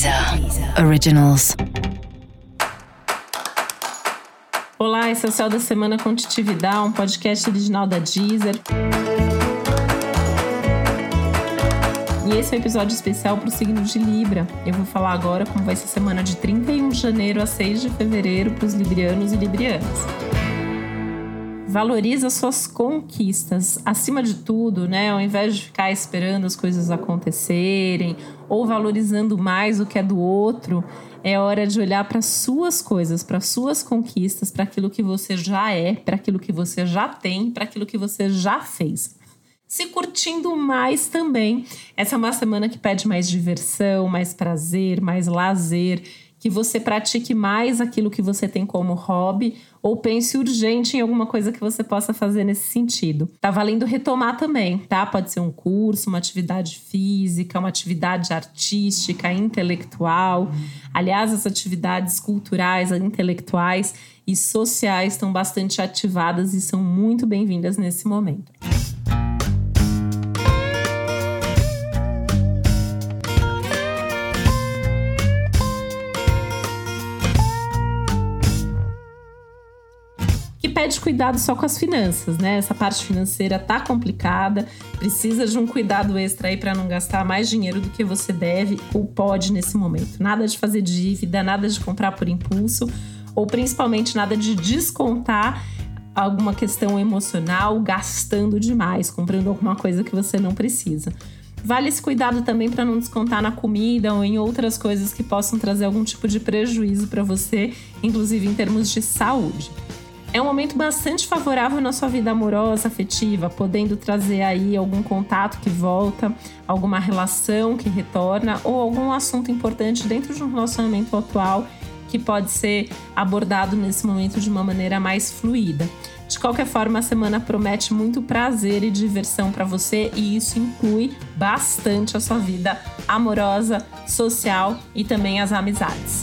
Deezer Originals. Olá, esse é o Céu da Semana com um podcast original da Deezer. E esse é um episódio especial para o signo de Libra. Eu vou falar agora como vai ser a semana de 31 de janeiro a 6 de fevereiro para os librianos e librianas. Valoriza suas conquistas. Acima de tudo, né? Ao invés de ficar esperando as coisas acontecerem ou valorizando mais o que é do outro, é hora de olhar para suas coisas, para suas conquistas, para aquilo que você já é, para aquilo que você já tem, para aquilo que você já fez. Se curtindo mais também. Essa é uma semana que pede mais diversão, mais prazer, mais lazer que você pratique mais aquilo que você tem como hobby ou pense urgente em alguma coisa que você possa fazer nesse sentido. Tá valendo retomar também, tá? Pode ser um curso, uma atividade física, uma atividade artística, intelectual. Aliás, as atividades culturais, intelectuais e sociais estão bastante ativadas e são muito bem-vindas nesse momento. Pede cuidado só com as finanças, né? Essa parte financeira tá complicada, precisa de um cuidado extra aí para não gastar mais dinheiro do que você deve ou pode nesse momento. Nada de fazer dívida, nada de comprar por impulso ou principalmente nada de descontar alguma questão emocional gastando demais, comprando alguma coisa que você não precisa. Vale esse cuidado também para não descontar na comida ou em outras coisas que possam trazer algum tipo de prejuízo para você, inclusive em termos de saúde. É um momento bastante favorável na sua vida amorosa, afetiva, podendo trazer aí algum contato que volta, alguma relação que retorna ou algum assunto importante dentro de um relacionamento atual que pode ser abordado nesse momento de uma maneira mais fluida. De qualquer forma, a semana promete muito prazer e diversão para você e isso inclui bastante a sua vida amorosa, social e também as amizades.